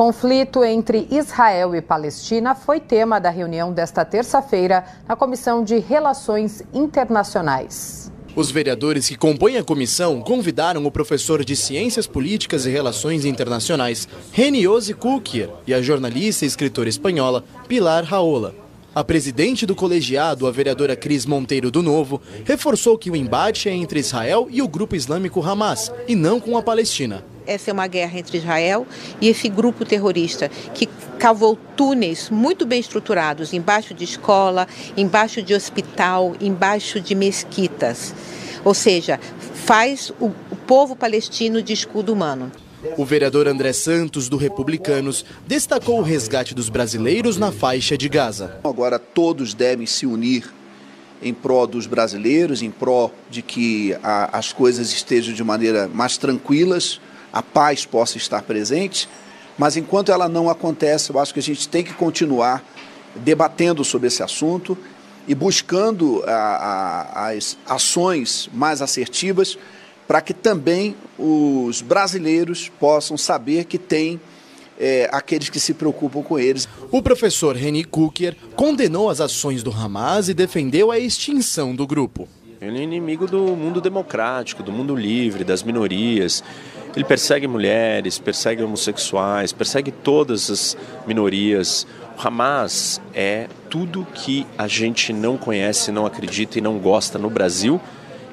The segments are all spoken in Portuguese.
conflito entre Israel e Palestina foi tema da reunião desta terça-feira na Comissão de Relações Internacionais. Os vereadores que compõem a comissão convidaram o professor de Ciências Políticas e Relações Internacionais, Reniose Kukier, e a jornalista e escritora espanhola Pilar Raola. A presidente do colegiado, a vereadora Cris Monteiro do Novo, reforçou que o embate é entre Israel e o grupo islâmico Hamas, e não com a Palestina. Essa é uma guerra entre Israel e esse grupo terrorista que cavou túneis muito bem estruturados embaixo de escola, embaixo de hospital, embaixo de mesquitas. Ou seja, faz o, povo palestino de escudo humano. O vereador André Santos, do Republicanos, destacou o resgate dos brasileiros na faixa de Gaza. Agora todos devem se unir em prol dos brasileiros, em prol de que a, as coisas estejam de maneira mais tranquilas, a paz possa estar presente. Mas enquanto ela não acontece, eu acho que a gente tem que continuar debatendo sobre esse assunto e buscando a, a, as ações mais assertivas para que também os brasileiros possam saber que tem é, aqueles que se preocupam com eles. O professor Reni Kukier condenou as ações do Hamas e defendeu a extinção do grupo. Ele é inimigo do mundo democrático, do mundo livre, das minorias. Ele persegue mulheres, persegue homossexuais, persegue todas as minorias. O Hamas é tudo que a gente não conhece, não acredita e não gosta no Brasil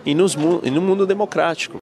e, nos, e no mundo democrático.